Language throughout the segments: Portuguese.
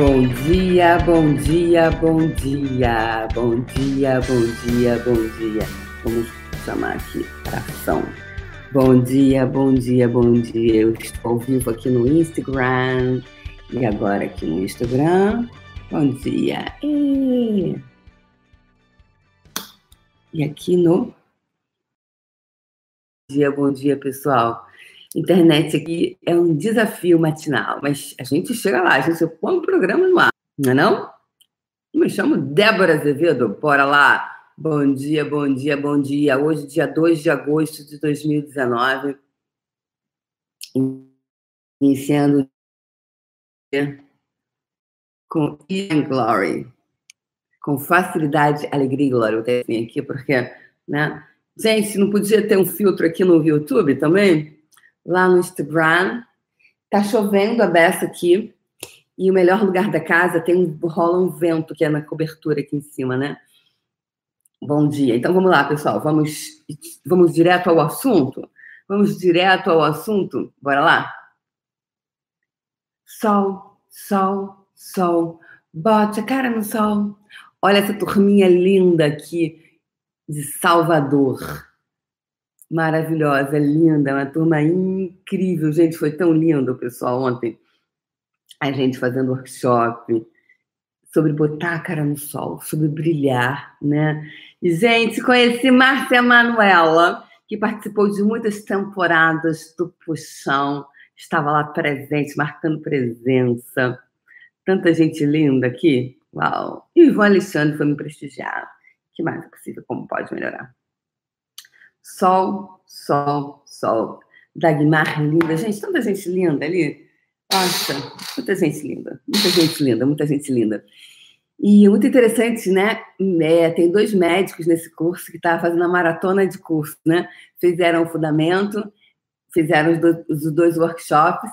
Bom dia, bom dia, bom dia, bom dia, bom dia, bom dia. Vamos chamar aqui para ação. Bom dia, bom dia, bom dia. Eu estou ao vivo aqui no Instagram e agora aqui no Instagram. Bom dia. E, e aqui no Bom dia, bom dia, pessoal. Internet aqui é um desafio matinal, mas a gente chega lá, a gente põe o programa no ar, não é não? Me chamo Débora Azevedo, bora lá. Bom dia, bom dia, bom dia. Hoje, dia 2 de agosto de 2019, iniciando com Ian Glory, com facilidade, alegria e glória. Eu tenho aqui porque, né? Gente, não podia ter um filtro aqui no YouTube também? Lá no Instagram. Tá chovendo a beça aqui. E o melhor lugar da casa tem um, rola um vento que é na cobertura aqui em cima, né? Bom dia. Então vamos lá, pessoal. Vamos, vamos direto ao assunto? Vamos direto ao assunto? Bora lá? Sol, sol, sol. Bote a cara no sol. Olha essa turminha linda aqui de Salvador maravilhosa, linda, uma turma incrível. Gente, foi tão lindo, pessoal, ontem. A gente fazendo workshop sobre botar a cara no sol, sobre brilhar, né? E, gente, conheci Márcia Manuela, que participou de muitas temporadas do Puxão, estava lá presente, marcando presença. Tanta gente linda aqui. Uau! E o Ivan Alexandre foi me prestigiar. que mais é possível? Como pode melhorar? Sol, sol, sol. Dagmar linda. Gente, tanta gente linda ali. Nossa, muita gente linda. Muita gente linda, muita gente linda. E muito interessante, né? É, tem dois médicos nesse curso que estavam fazendo a maratona de curso, né? Fizeram o fundamento, fizeram os os dois workshops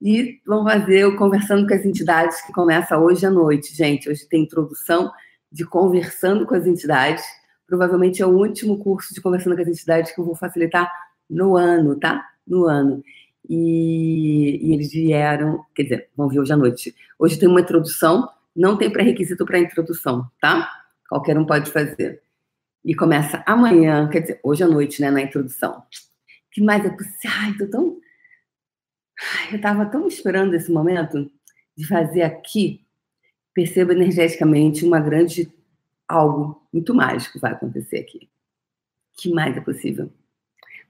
e vão fazer o Conversando com as Entidades, que começa hoje à noite, gente. Hoje tem introdução de Conversando com as Entidades Provavelmente é o último curso de conversando com as entidades que eu vou facilitar no ano, tá? No ano. E, e eles vieram, quer dizer, vão vir hoje à noite. Hoje tem uma introdução, não tem pré-requisito para introdução, tá? Qualquer um pode fazer. E começa amanhã, quer dizer, hoje à noite, né, na introdução. que mais é possível? Ai, tô tão. Ai, eu estava tão esperando esse momento de fazer aqui, perceba energeticamente, uma grande algo muito mágico vai acontecer aqui. que mais é possível?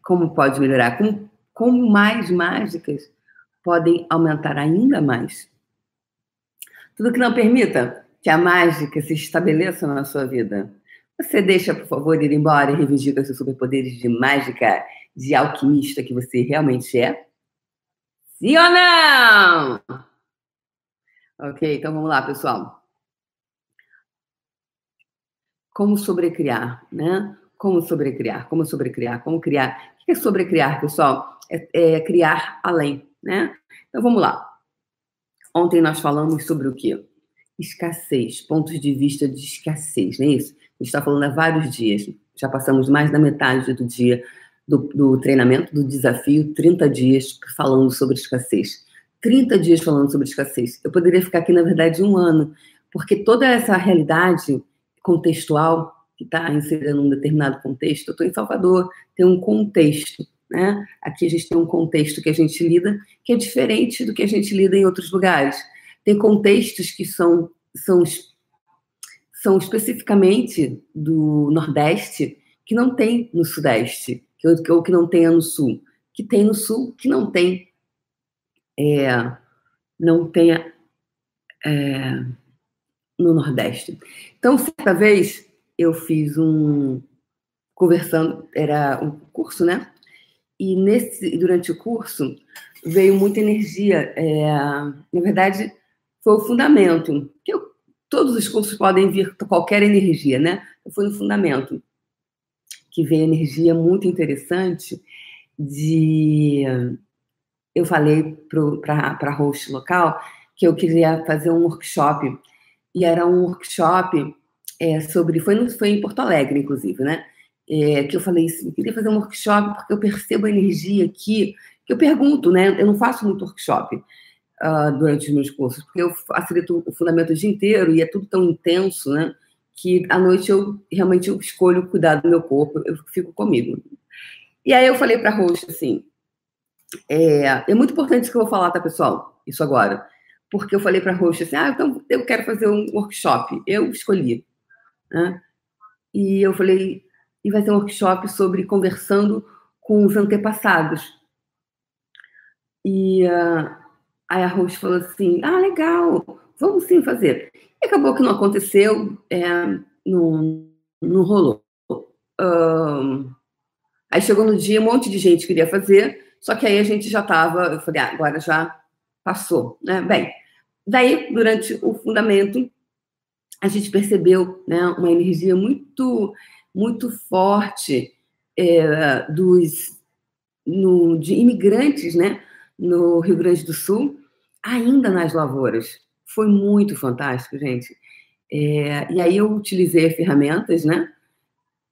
Como pode melhorar? Como, como mais mágicas podem aumentar ainda mais? Tudo que não permita que a mágica se estabeleça na sua vida. Você deixa, por favor, ir embora e reivindica seus superpoderes de mágica, de alquimista que você realmente é? Sim ou não? Ok, então vamos lá, pessoal como sobrecriar, né? Como sobrecriar, como sobrecriar, como criar. O que é sobrecriar, pessoal? É, é criar além, né? Então vamos lá. Ontem nós falamos sobre o quê? Escassez, pontos de vista de escassez, não é isso? A gente está falando há vários dias, já passamos mais da metade do dia do, do treinamento, do desafio, 30 dias falando sobre escassez. 30 dias falando sobre escassez. Eu poderia ficar aqui, na verdade, um ano, porque toda essa realidade contextual, que está inserida num determinado contexto. Eu estou em Salvador, tem um contexto. Né? Aqui a gente tem um contexto que a gente lida que é diferente do que a gente lida em outros lugares. Tem contextos que são, são, são especificamente do Nordeste que não tem no Sudeste, que, ou que não tenha no Sul, que tem no Sul, que não tem, é, não tenha é, no Nordeste. Então, certa vez, eu fiz um. Conversando, era um curso, né? E nesse, durante o curso veio muita energia. É, na verdade, foi o fundamento. Que eu, todos os cursos podem vir qualquer energia, né? Foi no fundamento que veio energia muito interessante de. Eu falei para a host local que eu queria fazer um workshop e era um workshop é, sobre. Foi, foi em Porto Alegre, inclusive, né? É, que eu falei assim, eu queria fazer um workshop porque eu percebo a energia aqui, que eu pergunto, né? Eu não faço muito workshop. uh, durante os meus cursos, porque eu facilito o fundamento o dia inteiro e é tudo tão intenso, né? Que à noite eu realmente eu escolho cuidar do meu corpo, eu fico comigo. E aí eu falei para a assim, é, é, muito importante isso que eu vou falar, tá, pessoal? Isso agora. Porque eu falei para a host assim, ah, então eu quero fazer um workshop. Eu escolhi. Né? E eu falei, e vai ser um workshop sobre conversando com os antepassados. E uh, aí a host falou assim, ah, legal, vamos sim fazer. E acabou que não aconteceu, é, não, não rolou. Aí chegou no dia, um monte de gente queria fazer, só que aí a gente já estava, eu falei, ah, agora já passou, né? Bem, daí, durante o fundamento, a gente percebeu né, uma energia muito, muito forte é, dos, no, de imigrantes, né? No Rio Grande do Sul, ainda nas lavouras. Foi muito fantástico, gente. É, e aí eu utilizei ferramentas, né?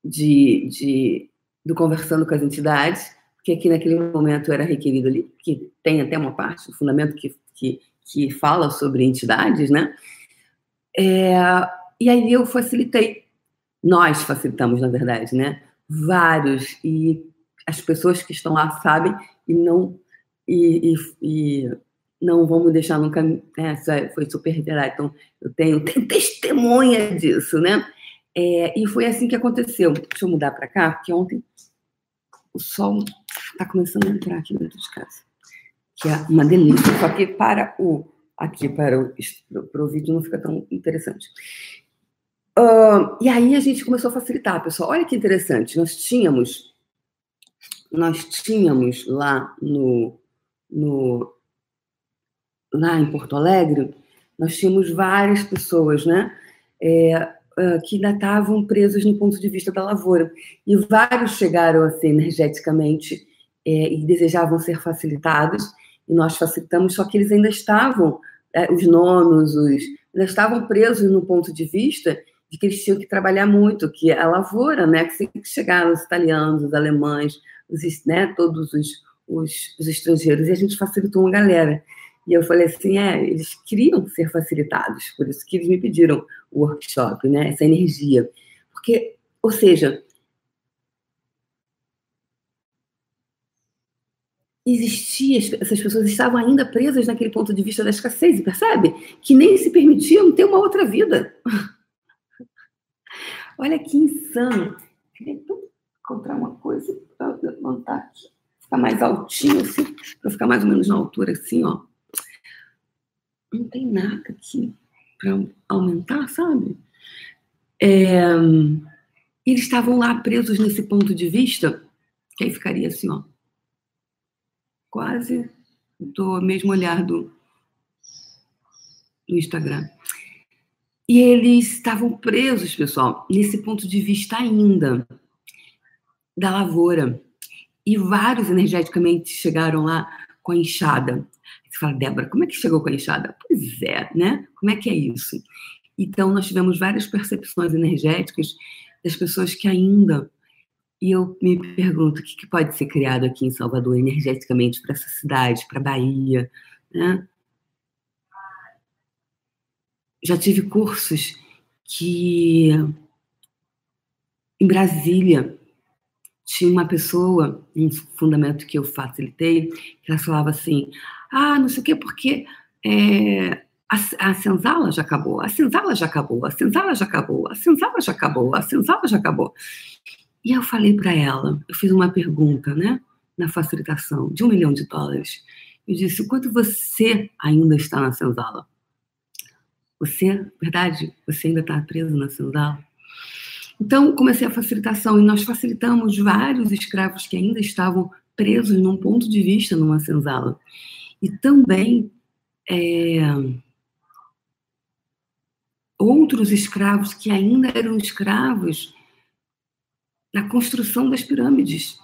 De, de, do Conversando com as Entidades, que aqui naquele momento era requerido ali, que tem até uma parte do fundamento que, que, que fala sobre entidades, né? É, e aí eu facilitei, nós facilitamos, na verdade, né? Vários, e as pessoas que estão lá sabem e não e, e, e não vamos deixar nunca. Né? É, foi super verdade. Então, eu tenho, tenho testemunha disso, né? É, e foi assim que aconteceu. Deixa eu mudar para cá, porque ontem o sol está começando a entrar aqui dentro de casa. Que é uma delícia. Só que para o aqui para o, para o vídeo não fica tão interessante. Uh, e aí a gente começou a facilitar, pessoal. Olha que interessante. Nós tínhamos, nós tínhamos lá no, no lá em Porto Alegre, nós tínhamos várias pessoas, né? É, que ainda estavam presos no ponto de vista da lavoura. E vários chegaram assim, energeticamente é, e desejavam ser facilitados, e nós facilitamos, só que eles ainda estavam, é, os nonos, os, ainda estavam presos no ponto de vista de que eles tinham que trabalhar muito, que a lavoura, né, que chegaram os italianos, os alemães, os, né, todos os, os, os estrangeiros, e a gente facilitou uma galera. E eu falei assim, é, eles queriam ser facilitados, por isso que eles me pediram o workshop, né? Essa energia. Porque, ou seja, existia, essas pessoas estavam ainda presas naquele ponto de vista da escassez, percebe? Que nem se permitiam ter uma outra vida. Olha que insano. Queria encontrar uma coisa para levantar aqui, ficar mais altinho, assim, para ficar mais ou menos na altura, assim, ó não tem nada aqui para aumentar, sabe? É, eles estavam lá presos nesse ponto de vista, que aí ficaria assim, ó, quase do mesmo olhar do, do Instagram. E eles estavam presos, pessoal, nesse ponto de vista ainda da lavoura. E vários energeticamente chegaram lá com a enxada. Você fala, Débora, como é que chegou com a enxada? Pois é, né? Como é que é isso? Então, nós tivemos várias percepções energéticas das pessoas que ainda. E eu me pergunto o que, pode ser criado aqui em Salvador energeticamente para essa cidade, para a Bahia, né? Já tive cursos que em Brasília tinha uma pessoa, um fundamento que eu facilitei, que ela falava assim: ah, não sei o quê, porque é, a, a senzala já acabou, a senzala já acabou, a senzala já acabou, a senzala já acabou, a senzala já acabou. E eu falei para ela, eu fiz uma pergunta, né, na facilitação, de um milhão de dólares. Eu disse: quanto você ainda está na senzala? Você, verdade, você ainda está preso na senzala? Então, comecei a facilitação e nós facilitamos vários escravos que ainda estavam presos num ponto de vista numa senzala e também é, outros escravos que ainda eram escravos na construção das pirâmides.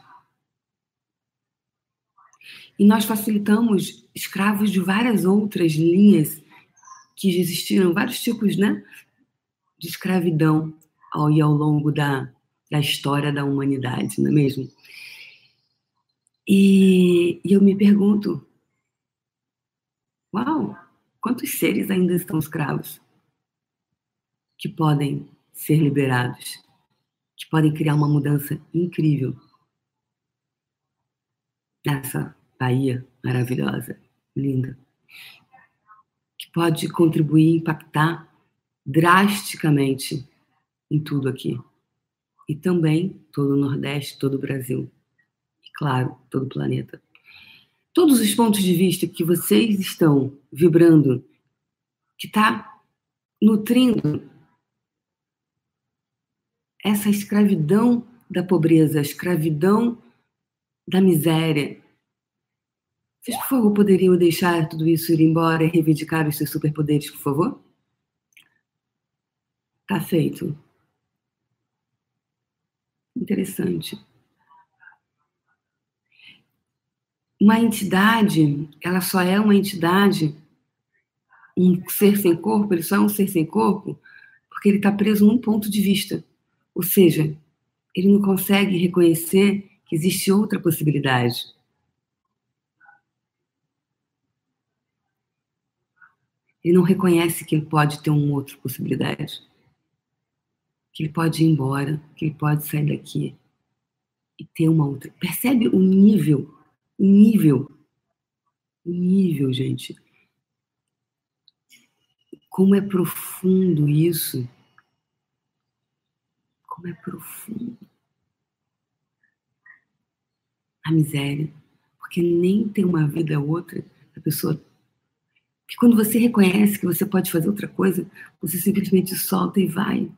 E nós facilitamos escravos de várias outras linhas que existiram, vários tipos né, de escravidão ao, e ao longo da, da história da humanidade, não é mesmo? E, e eu me pergunto, Uau! Quantos seres ainda estão escravos? Que podem ser liberados, podem criar uma mudança incrível nessa Bahia maravilhosa, linda, que pode contribuir, impactar drasticamente em tudo aqui. E também todo o Nordeste, todo o Brasil. E, claro, todo o planeta. Todos os pontos de vista que vocês estão vibrando, que está nutrindo essa escravidão da pobreza, a escravidão da miséria. Vocês, por favor, poderiam deixar tudo isso ir embora e reivindicar os seus superpoderes, por favor? Tá feito. Interessante. Uma entidade, ela só é uma entidade, um ser sem corpo, ele só é um ser sem corpo, porque ele está preso num ponto de vista. Ou seja, ele não consegue reconhecer que existe outra possibilidade. Ele não reconhece que ele pode ter uma outra possibilidade que ele pode ir embora, que ele pode sair daqui e ter uma outra. Percebe o nível, o nível, o nível, gente. Como é profundo isso. Como é profundo. A miséria. Porque nem tem uma vida outra, a pessoa. Que quando você reconhece que você pode fazer outra coisa, você simplesmente solta e vai.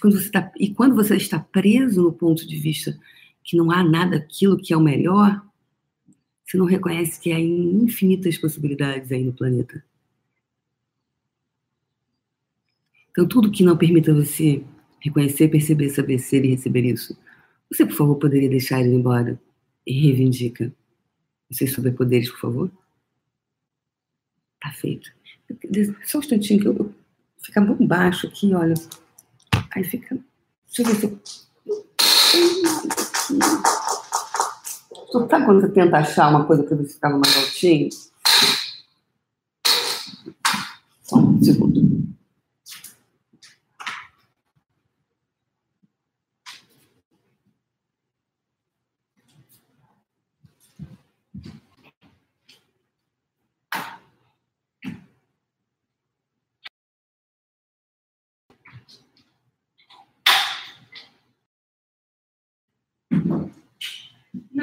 Quando você tá, e quando você está preso no ponto de vista que não há nada aquilo que é o melhor, você não reconhece que há infinitas possibilidades aí no planeta. Então, tudo que não permita você reconhecer, perceber, saber ser e receber isso, você, por favor, poderia deixar ele embora e reivindica os seus superpoderes, por favor? Tá feito. Só um instantinho que eu, fica muito baixo aqui, olha. Aí fica. Deixa eu ver se. Sabe quando você tenta achar uma coisa para se ficava mais altinho? Só um segundo.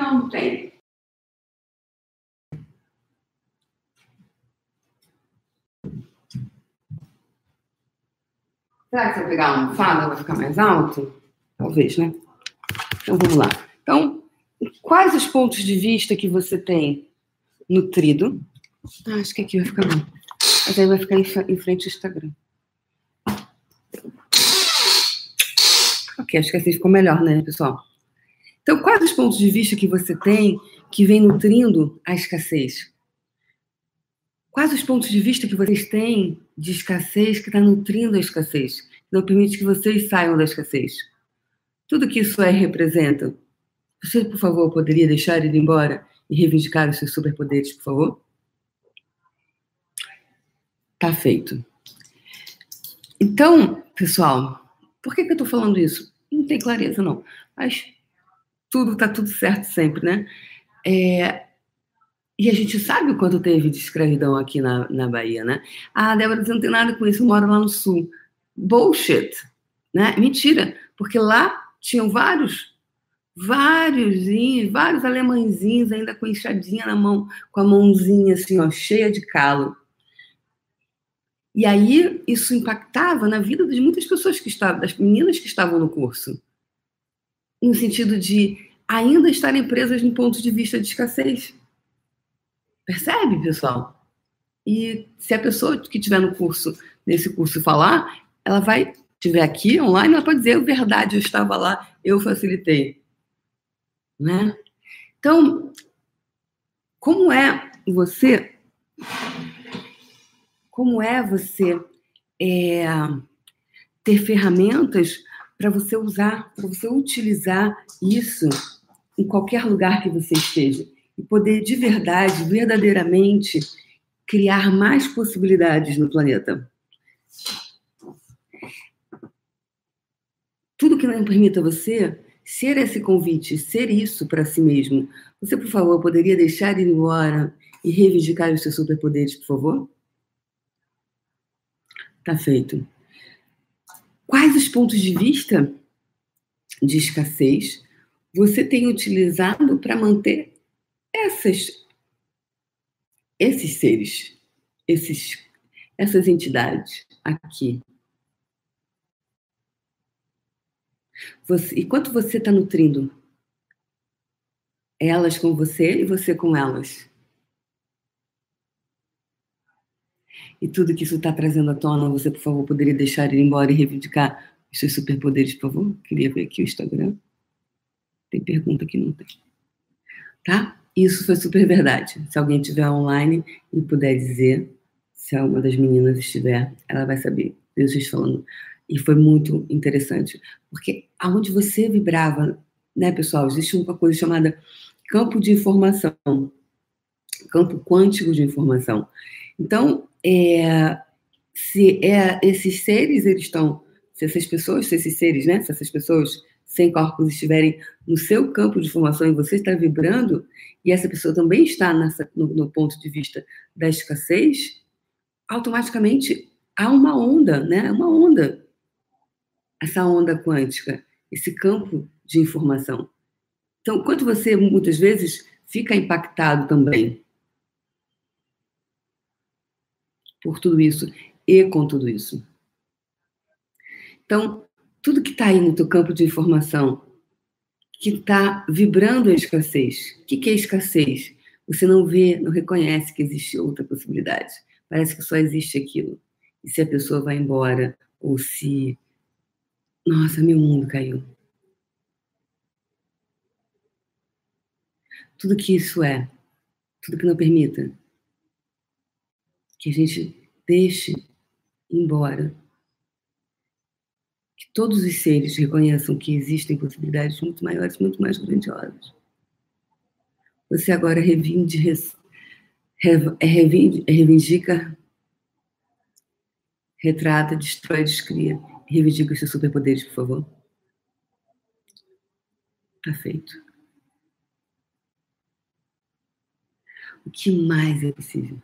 Não, tem. Será que se eu pegar uma almofada vai ficar mais alto? Talvez, né? Então vamos lá. Então, quais os pontos de vista que você tem nutrido? Ah, acho que aqui vai ficar bom. Mas aí vai ficar em frente ao Instagram. Ok, acho que assim ficou melhor, né, pessoal? Então, quais os pontos de vista que você tem que vem nutrindo a escassez? Quais os pontos de vista que vocês têm de escassez que está nutrindo a escassez? Não permite que vocês saiam da escassez. Tudo que isso é representa. Você, por favor, poderia deixar ele embora e reivindicar os seus superpoderes, por favor? Tá feito. Então, pessoal, por que, que eu estou falando isso? Não tem clareza, não. Mas tudo está tudo certo sempre, né? É, e a gente sabe o quanto teve de escravidão aqui na, na Bahia, né? Ah, Débora, você não tem nada com isso, eu moro lá no sul. Bullshit, né? Mentira, porque lá tinham vários, vários, vários alemãezinhos ainda com enxadinha na mão, com a mãozinha assim, ó, cheia de calo. E aí isso impactava na vida de muitas pessoas que estavam, das meninas que estavam no curso no sentido de ainda estarem presas no ponto de vista de escassez. Percebe, pessoal? E se a pessoa que estiver no curso, nesse curso, falar, ela vai, estiver aqui online, ela pode dizer, verdade, eu estava lá, eu facilitei. Né? Então, como é você, como é você é, ter ferramentas para você usar, para você utilizar isso em qualquer lugar que você esteja e poder de verdade, verdadeiramente criar mais possibilidades no planeta. Tudo que não permita você ser esse convite, ser isso para si mesmo. Você, por favor, poderia deixar ir embora e reivindicar os seus superpoderes, por favor? Tá feito. Quais os pontos de vista de escassez você tem utilizado para manter essas, esses seres, esses, essas entidades aqui? Você, enquanto você está nutrindo elas com você e você com elas. E tudo que isso está trazendo à tona, você, por favor, poderia deixar ir embora e reivindicar os seus superpoderes, por favor? Queria ver aqui o Instagram. Tem pergunta que não tem. Tá? Isso foi super verdade. Se alguém estiver online e puder dizer, se uma das meninas estiver, ela vai saber. Eu estou falando. E foi muito interessante. Porque aonde você vibrava, né, pessoal? Existe uma coisa chamada campo de informação, campo quântico de informação. Então, é, se é, esses seres, eles estão, se essas pessoas, se esses seres, né, se essas pessoas sem corpos estiverem no seu campo de informação e você está vibrando, e essa pessoa também está nessa, no, no ponto de vista da escassez, automaticamente há uma onda, né? Uma onda. Essa onda quântica, esse campo de informação. Então, quanto você muitas vezes fica impactado também por tudo isso e com tudo isso. Então, tudo que está aí no teu campo de informação, que está vibrando a escassez. O que, que é escassez? Você não vê, não reconhece que existe outra possibilidade. Parece que só existe aquilo. E se a pessoa vai embora, ou se. Nossa, meu mundo caiu. Tudo que isso é, tudo que não permita que a gente deixe embora. Que todos os seres reconheçam que existem possibilidades muito maiores, muito mais grandiosas. Você agora revinde, é é reivindica, retrata, destrói, descria. Reivindica os seus superpoderes, por favor. Tá feito. O que mais é possível?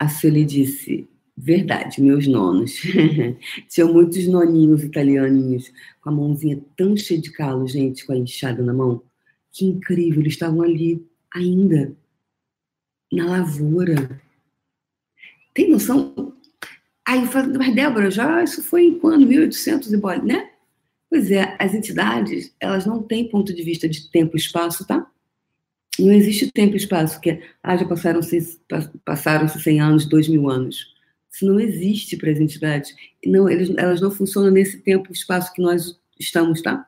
A Sueli disse: Verdade, meus nonos. Tinham muitos noninhos italianinhos, com a mãozinha tão cheia de calo, gente, com a enxada na mão. Que incrível, eles estavam ali ainda, na lavoura. Tem noção? Aí eu falo, mas Débora, já isso foi em quando? 1800 e bola, né? Pois é, as entidades, elas não têm ponto de vista de tempo e espaço, tá? Não existe tempo e espaço, que ah, já passaram-se passaram 100 anos, 2 mil anos. Isso não existe para as entidades. Não, eles, elas não funcionam nesse tempo e espaço que nós estamos, tá?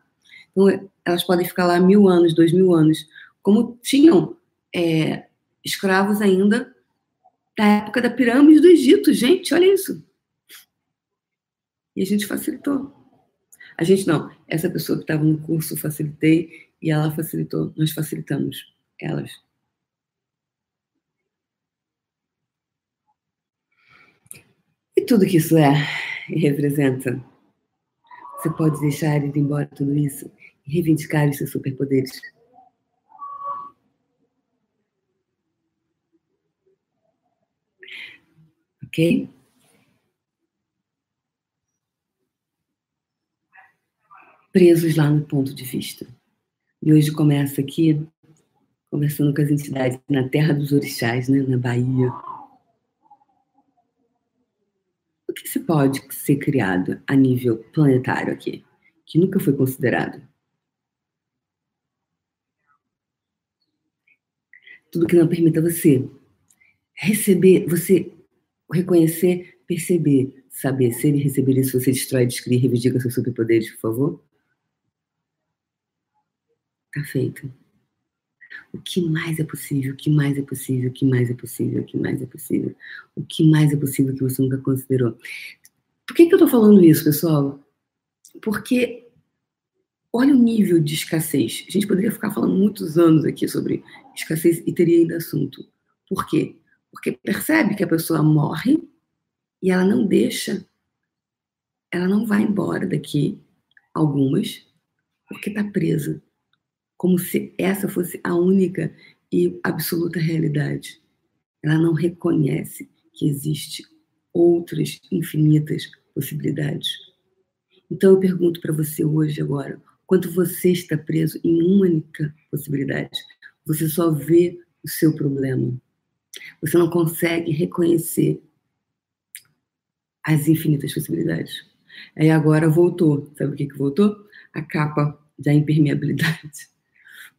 Então, elas podem ficar lá mil anos, dois mil anos. Como tinham é, escravos ainda da época da pirâmide do Egito. Gente, olha isso. E a gente facilitou. A gente não. Essa pessoa que estava no curso, facilitei e ela facilitou. Nós facilitamos elas. E tudo que isso é e representa, você pode deixar ir embora tudo isso e reivindicar os seus superpoderes. Ok? Presos lá no ponto de vista. E hoje começa aqui conversando com as entidades na terra dos orixás, né, na Bahia. O que se pode ser criado a nível planetário aqui, que nunca foi considerado? Tudo que não permita você receber, você reconhecer, perceber, saber ser e receber isso, você destrói, descreve, reivindica seus superpoderes, por favor? Tá feito. O que mais é possível? O que mais é possível? O que mais é possível? O que mais é possível? O que mais é possível que você nunca considerou? Por que, que eu estou falando isso, pessoal? Porque olha o nível de escassez. A gente poderia ficar falando muitos anos aqui sobre escassez e teria ainda assunto. Por quê? Porque percebe que a pessoa morre e ela não deixa, ela não vai embora daqui, algumas, porque está presa. Como se essa fosse a única e absoluta realidade. Ela não reconhece que existe outras infinitas possibilidades. Então eu pergunto para você hoje agora, quanto você está preso em uma única possibilidade? Você só vê o seu problema. Você não consegue reconhecer as infinitas possibilidades. Aí agora voltou. Sabe o que, que voltou? A capa da impermeabilidade.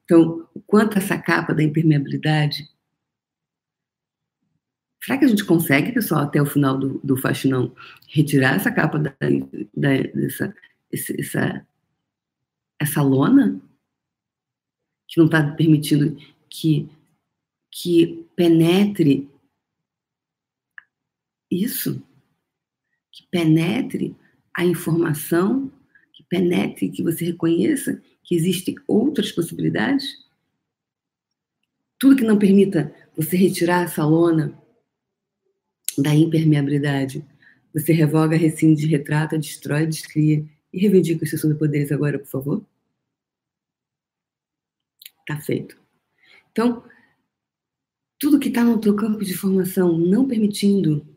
Então, o quanto essa capa da impermeabilidade. Será que a gente consegue, pessoal, até o final do, do faxinão, retirar essa capa da, da, dessa, essa, essa lona? Que não está permitindo que, que penetre isso? Que penetre a informação, que penetre, que você reconheça que existem outras possibilidades? Tudo que não permita você retirar essa lona da impermeabilidade, você revoga, rescinde, retrata, destrói, descria e reivindica os seus superpoderes agora, por favor? Tá feito. Então, tudo que está no teu campo de formação não permitindo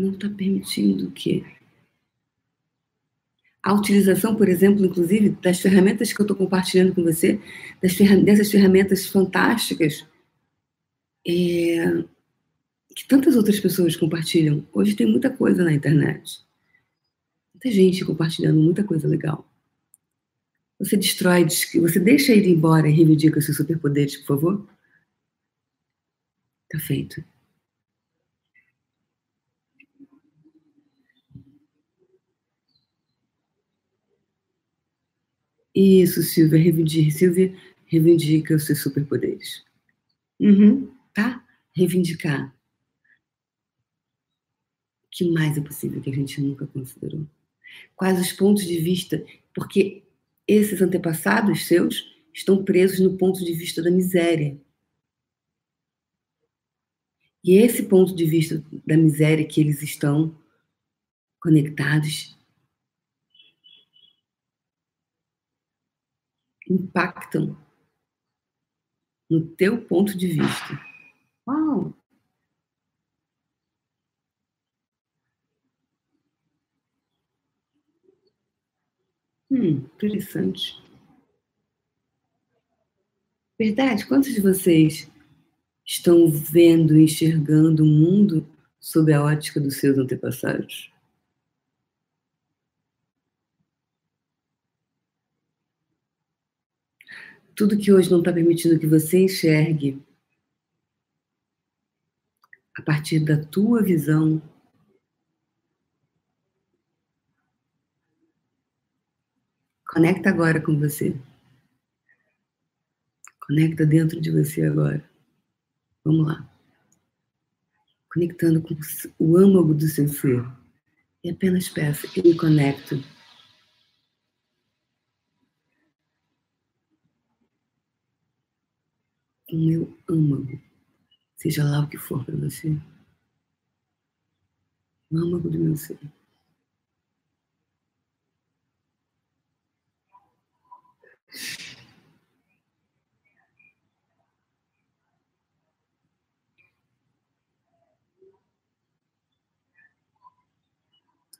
não está permitindo que a utilização, por exemplo, inclusive, das ferramentas que eu estou compartilhando com você, ferram dessas ferramentas fantásticas, é, que tantas outras pessoas compartilham. Hoje tem muita coisa na internet. Muita gente compartilhando muita coisa legal. Você destrói, você deixa ele embora e reivindica seus superpoderes, por favor? Tá feito. Isso, Silvia, reivindica, Silvia, reivindica os seus superpoderes. Uhum, tá? Reivindicar. O que mais é possível que a gente nunca considerou? Quais os pontos de vista? Porque esses antepassados seus estão presos no ponto de vista da miséria. E esse ponto de vista da miséria que eles estão conectados impactam no teu ponto de vista. Uau! Hum, interessante. Verdade? Quantos de vocês estão vendo e enxergando o mundo sob a ótica dos seus antepassados? Tudo que hoje não está permitindo que você enxergue a partir da tua visão. Conecta agora com você. Conecta dentro de você agora. Vamos lá. Conectando com o âmago do seu ser. E apenas peça, eu me conecto o meu âmago, seja lá o que for para você. O âmago do meu ser.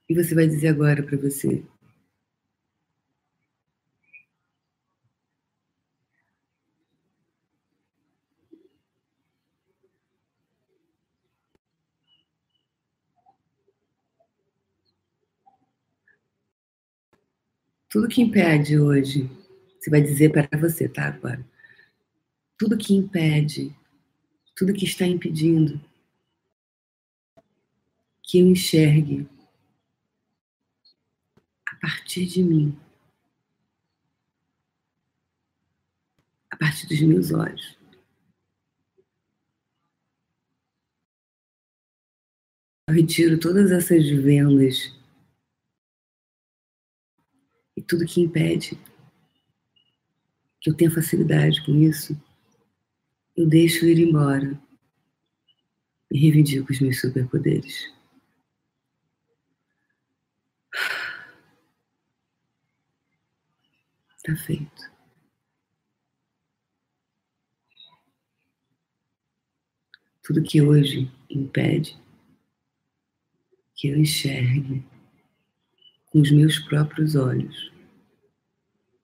E você vai dizer agora para você: Tudo que impede hoje, você vai dizer para você, tá? Agora. Tudo que impede, tudo que está impedindo que eu enxergue a partir de mim, a partir dos meus olhos. Eu retiro todas essas vendas e tudo que impede que eu tenha facilidade com isso, eu deixo ir embora e reivindico os meus superpoderes. Está feito. Tudo que hoje impede que eu enxergue com os meus próprios olhos,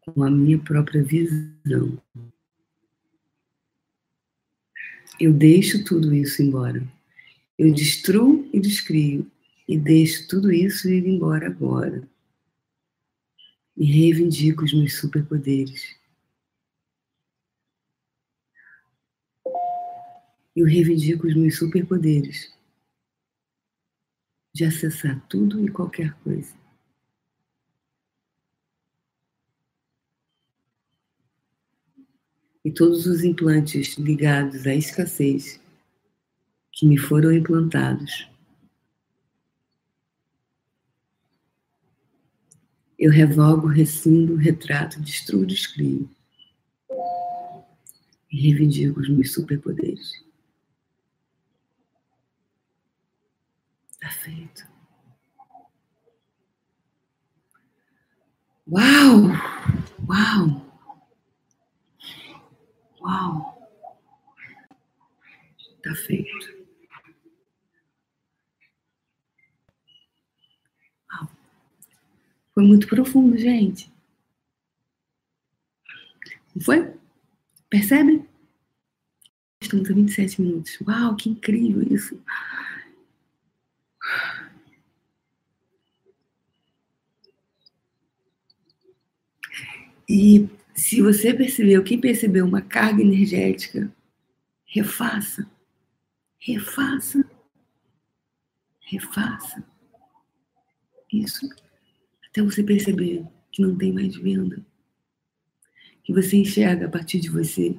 com a minha própria visão. Eu deixo tudo isso embora. Eu destruo e descrio e deixo tudo isso ir embora agora. E reivindico os meus superpoderes. eu reivindico os meus superpoderes de acessar tudo e qualquer coisa. E todos os implantes ligados à escassez que me foram implantados. Eu revogo, rescindo, retrato, destruo, descrio. E reivindico os meus superpoderes. Perfeito. Uau! Uau! Uau! Tá feito. Uau. Foi muito profundo, gente. Não foi? Percebe? Estamos a 27 minutos. Uau, que incrível isso. E se você percebeu, quem percebeu uma carga energética, refaça, refaça, refaça. Isso. Até você perceber que não tem mais venda, que você enxerga a partir de você,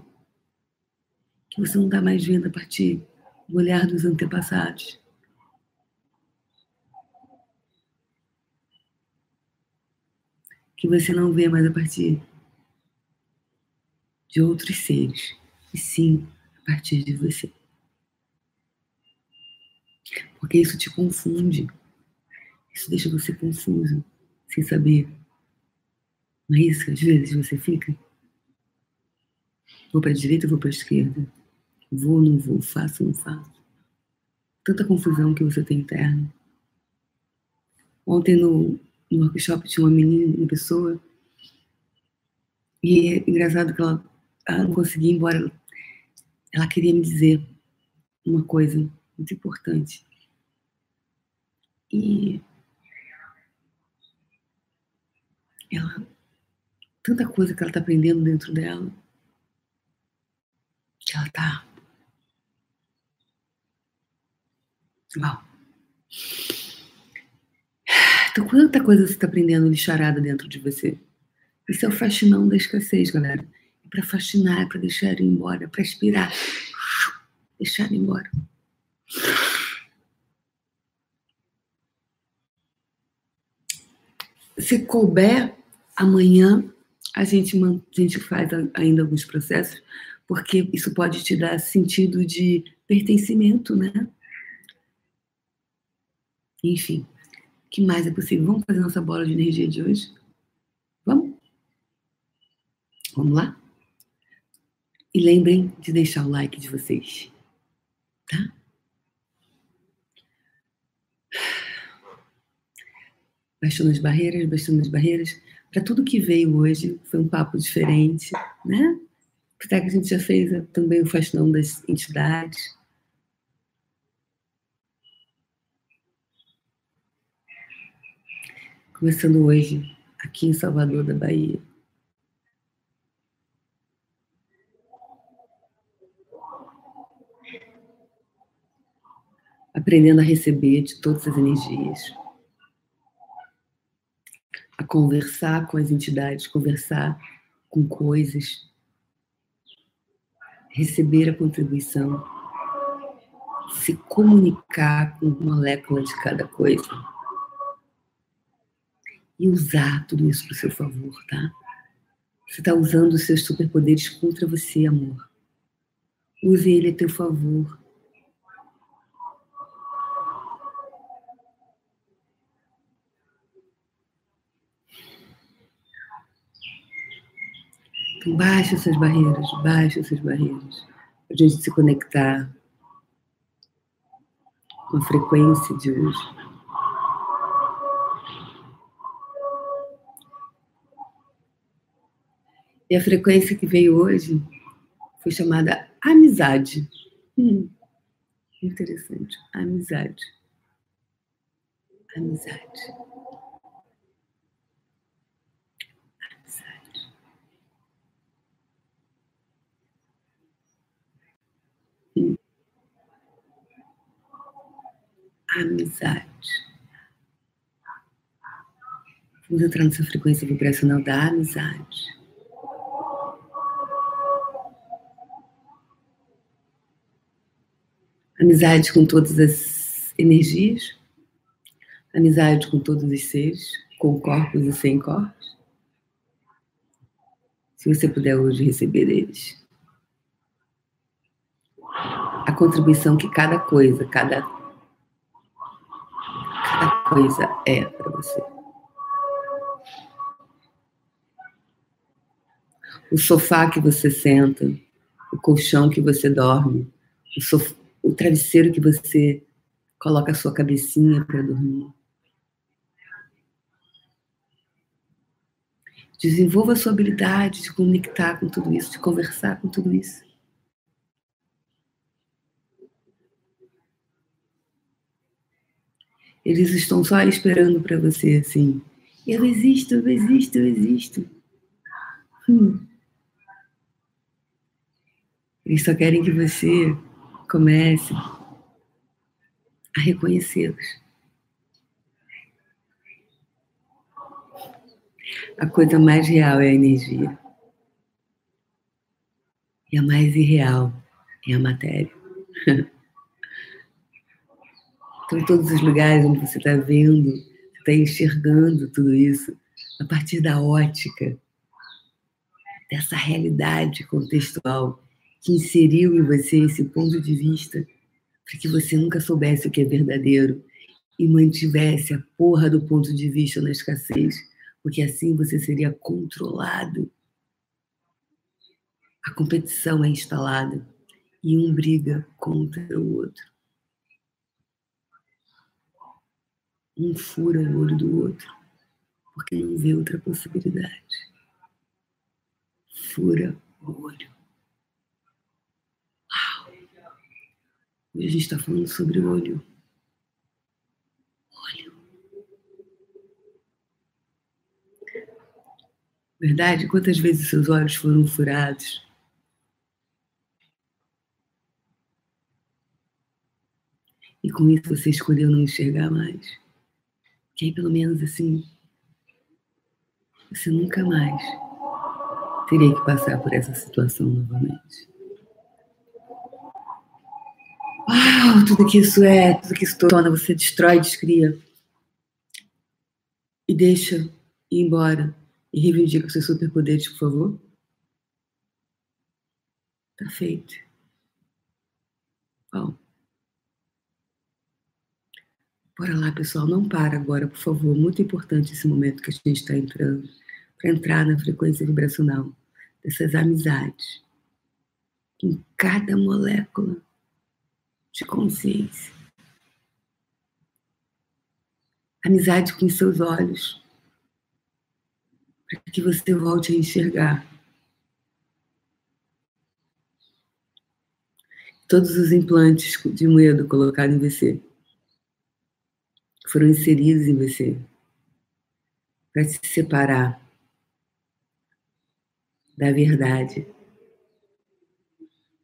que você não está mais vendo a partir do olhar dos antepassados. que você não vê mais a partir de outros seres, e sim a partir de você. Porque isso te confunde, isso deixa você confuso, sem saber. Não é isso que às vezes você fica? Vou para a direita, vou para a esquerda. Vou, não vou, faço, não faço. Tanta confusão que você tem interna. Ontem no, no workshop tinha uma menina, uma pessoa, e é engraçado que ela, ela não conseguia ir embora. Ela queria me dizer uma coisa muito importante. E ela, tanta coisa que ela está aprendendo dentro dela, que ela está. Uau! Então, quanta coisa você está aprendendo de charada dentro de você? Isso é o fascinão da escassez, galera. Para fascinar, para deixar ir embora, para expirar. Deixar ir embora. Se couber, amanhã a gente, a gente faz ainda alguns processos, porque isso pode te dar sentido de pertencimento, né? Enfim que mais é possível? Vamos fazer nossa bola de energia de hoje? Vamos? Vamos lá? E lembrem de deixar o like de vocês, tá? Baixando as barreiras, baixando as barreiras. Para tudo que veio hoje, foi um papo diferente, né? Apesar que a gente já fez também o faxinão das entidades. Começando hoje, aqui em Salvador da Bahia. Aprendendo a receber de todas as energias. A conversar com as entidades, conversar com coisas. Receber a contribuição. se comunicar com molécula de cada coisa e usar tudo isso para o seu favor, tá? Você está usando os seus superpoderes contra você, amor. Use ele a teu favor. Então, baixa essas barreiras, baixa essas barreiras. A gente se conectar com a frequência de hoje. E a frequência que veio hoje foi chamada amizade. Hum, interessante. Amizade. Amizade. Hum. Amizade. Vamos entrar nessa frequência vibracional da amizade. amizade com todas as energias, amizade com todos os seres, com corpos e sem corpos. Se você puder hoje receber eles. A contribuição que cada coisa, cada coisa é para você. O sofá que você senta, o colchão que você dorme, o sofá o travesseiro que você coloca a sua cabecinha para dormir. Desenvolva a sua habilidade de conectar com tudo isso, de conversar com tudo isso. Eles estão só esperando para você, assim. Eu existo, eu existo, eu existo. Hum. Eles só querem que você comece a reconhecê-los. A coisa mais real é a energia. E a mais irreal é a matéria. Então, todos os lugares onde você está vendo, está enxergando tudo isso, a partir da ótica, dessa realidade contextual que inseriu em você esse ponto de vista para que você nunca soubesse o que é verdadeiro e mantivesse a porra do ponto de vista na escassez, porque assim você seria controlado. A competição é instalada e um briga contra o outro. Um fura o olho do outro, porque não vê outra possibilidade. Fura o olho. Hoje a gente está falando sobre o olho. Olho. Verdade? Quantas vezes seus olhos foram furados? E com isso você escolheu não enxergar mais. Que aí pelo menos assim, você nunca mais teria que passar por essa situação novamente. Uau, tudo que isso é, tudo que isso torna, você destrói, descria. E deixa ir embora. E reivindica os seus superpoderes, por favor. Tá feito. Bom. Bora lá, pessoal. Não para agora, por favor. Muito importante esse momento que a gente está entrando. Para entrar na frequência vibracional dessas amizades. Em cada molécula de consciência. Amizade com seus olhos, para que você volte a enxergar. Todos os implantes de medo colocados em você foram inseridos em você para se separar da verdade.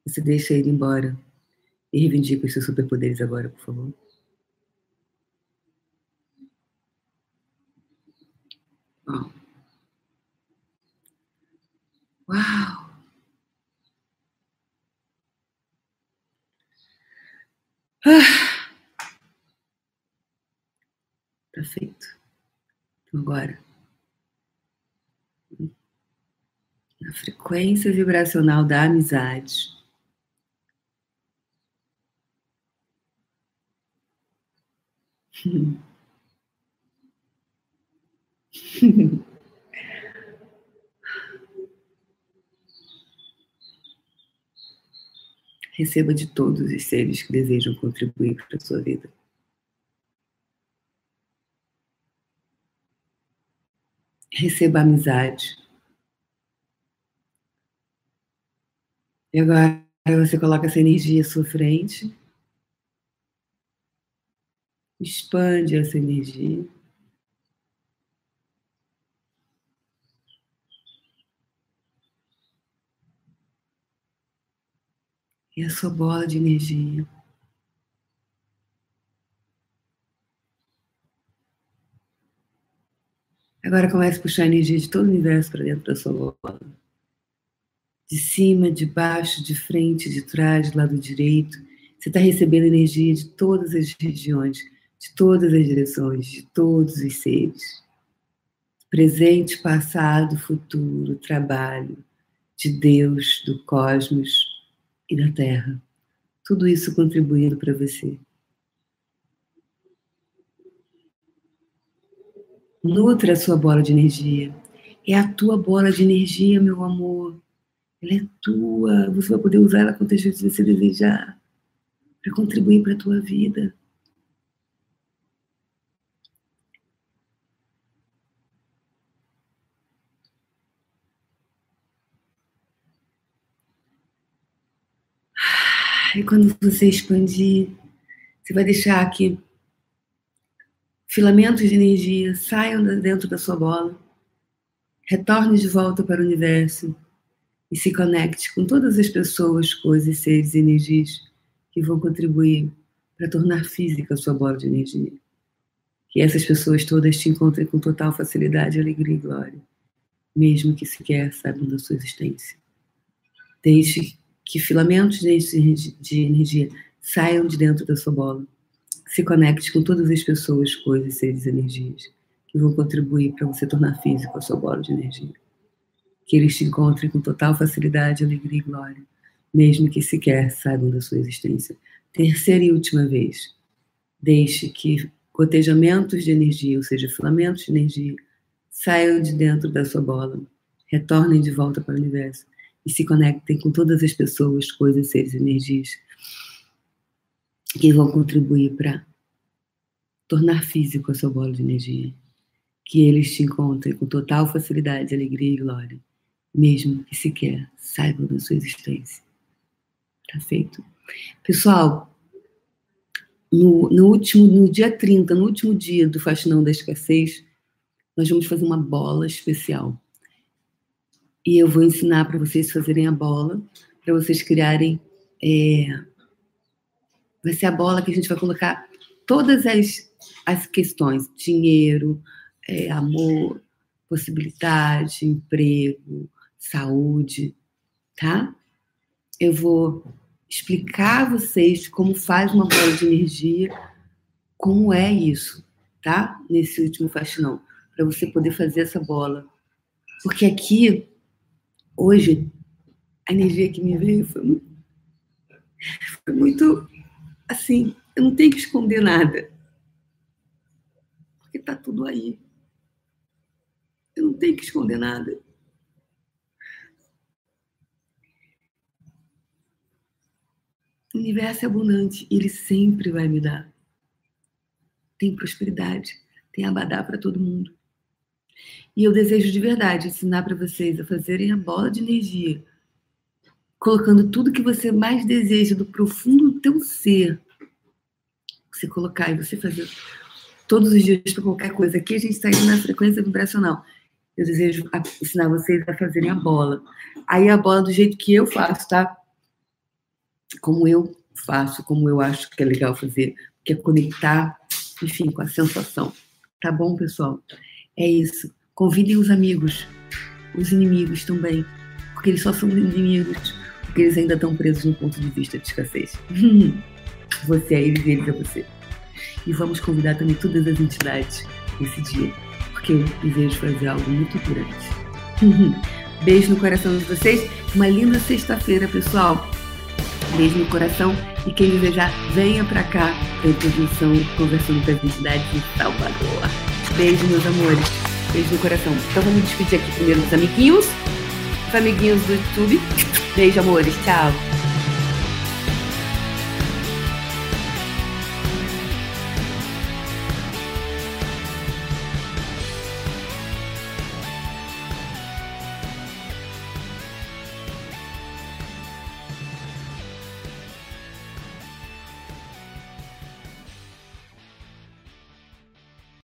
Você deixa ele embora. E reivindica os seus superpoderes agora, por favor. Uau! Ah. Tá feito. Agora. Na frequência vibracional da amizade. Receba de todos os seres que desejam contribuir para a sua vida. Receba amizade. E agora você coloca essa energia à sua frente. Expande essa energia. e a sua bola de energia. Agora comece a puxar a energia de todo o universo para dentro da sua bola. De cima, de baixo, de frente, de trás, do lado direito. Você está recebendo energia de todas as regiões, de todas as direções, de todos os seres. Presente, passado, futuro, trabalho, de Deus, do cosmos, e da terra. Tudo isso contribuindo para você. Nutra a sua bola de energia. É a tua bola de energia, meu amor. Ela é tua. Você vai poder usar ela quantas vezes você desejar para contribuir para a tua vida. E quando você expandir, você vai deixar que filamentos de energia saiam dentro da sua bola, retorne de volta para o universo e se conecte com todas as pessoas, coisas, seres e energias que vão contribuir para tornar física a sua bola de energia. Que essas pessoas todas te encontrem com total facilidade, alegria e glória, mesmo que sequer saibam da sua existência. Deixe que filamentos de energia saiam de dentro da sua bola. Se conecte com todas as pessoas, coisas, seres, energias que vão contribuir para você tornar físico a sua bola de energia. Que eles te encontrem com total facilidade, alegria e glória, mesmo que sequer saibam da sua existência. Terceira e última vez, deixe que cotejamentos de energia, ou seja, filamentos de energia, saiam de dentro da sua bola, retornem de volta para o universo e se conectem com todas as pessoas, coisas, seres, energias que vão contribuir para tornar físico a sua bola de energia. Que eles te encontrem com total facilidade, alegria e glória, mesmo que sequer saibam da sua existência. Tá feito? Pessoal, no, no, último, no dia 30, no último dia do Faxinão da Escassez, nós vamos fazer uma bola especial. E eu vou ensinar para vocês fazerem a bola, para vocês criarem. É, vai ser a bola que a gente vai colocar todas as, as questões: dinheiro, é, amor, possibilidade, emprego, saúde, tá? Eu vou explicar a vocês como faz uma bola de energia, como é isso, tá? Nesse último faxinão, para você poder fazer essa bola. Porque aqui hoje, a energia que me veio foi muito, foi muito assim, eu não tenho que esconder nada. Porque está tudo aí. Eu não tenho que esconder nada. O universo é abundante e ele sempre vai me dar. Tem prosperidade, tem abadá para todo mundo. E eu desejo de verdade ensinar para vocês a fazerem a bola de energia, colocando tudo que você mais deseja do profundo do teu ser. Você colocar e você fazer todos os dias para qualquer coisa. Aqui a gente está indo na frequência vibracional. Eu desejo ensinar vocês a fazerem a bola. Aí a bola do jeito que eu faço, tá? Como eu faço, como eu acho que é legal fazer, que é conectar, enfim, com a sensação. Tá bom, pessoal? É isso. Convidem os amigos, os inimigos também, porque eles só são inimigos porque eles ainda estão presos no ponto de vista de escassez. Você a eles e eles a você. E vamos convidar também todas as entidades nesse dia, porque eu desejo fazer algo muito grande. Beijo no coração de vocês. Uma linda sexta-feira, pessoal. Beijo no coração. E quem desejar, venha para cá para a conversando com as entidades em Salvador. Beijo, meus amores. Beijo no coração. Então vamos despedir aqui primeiro dos amiguinhos. Os amiguinhos do YouTube. Beijo, amores. Tchau.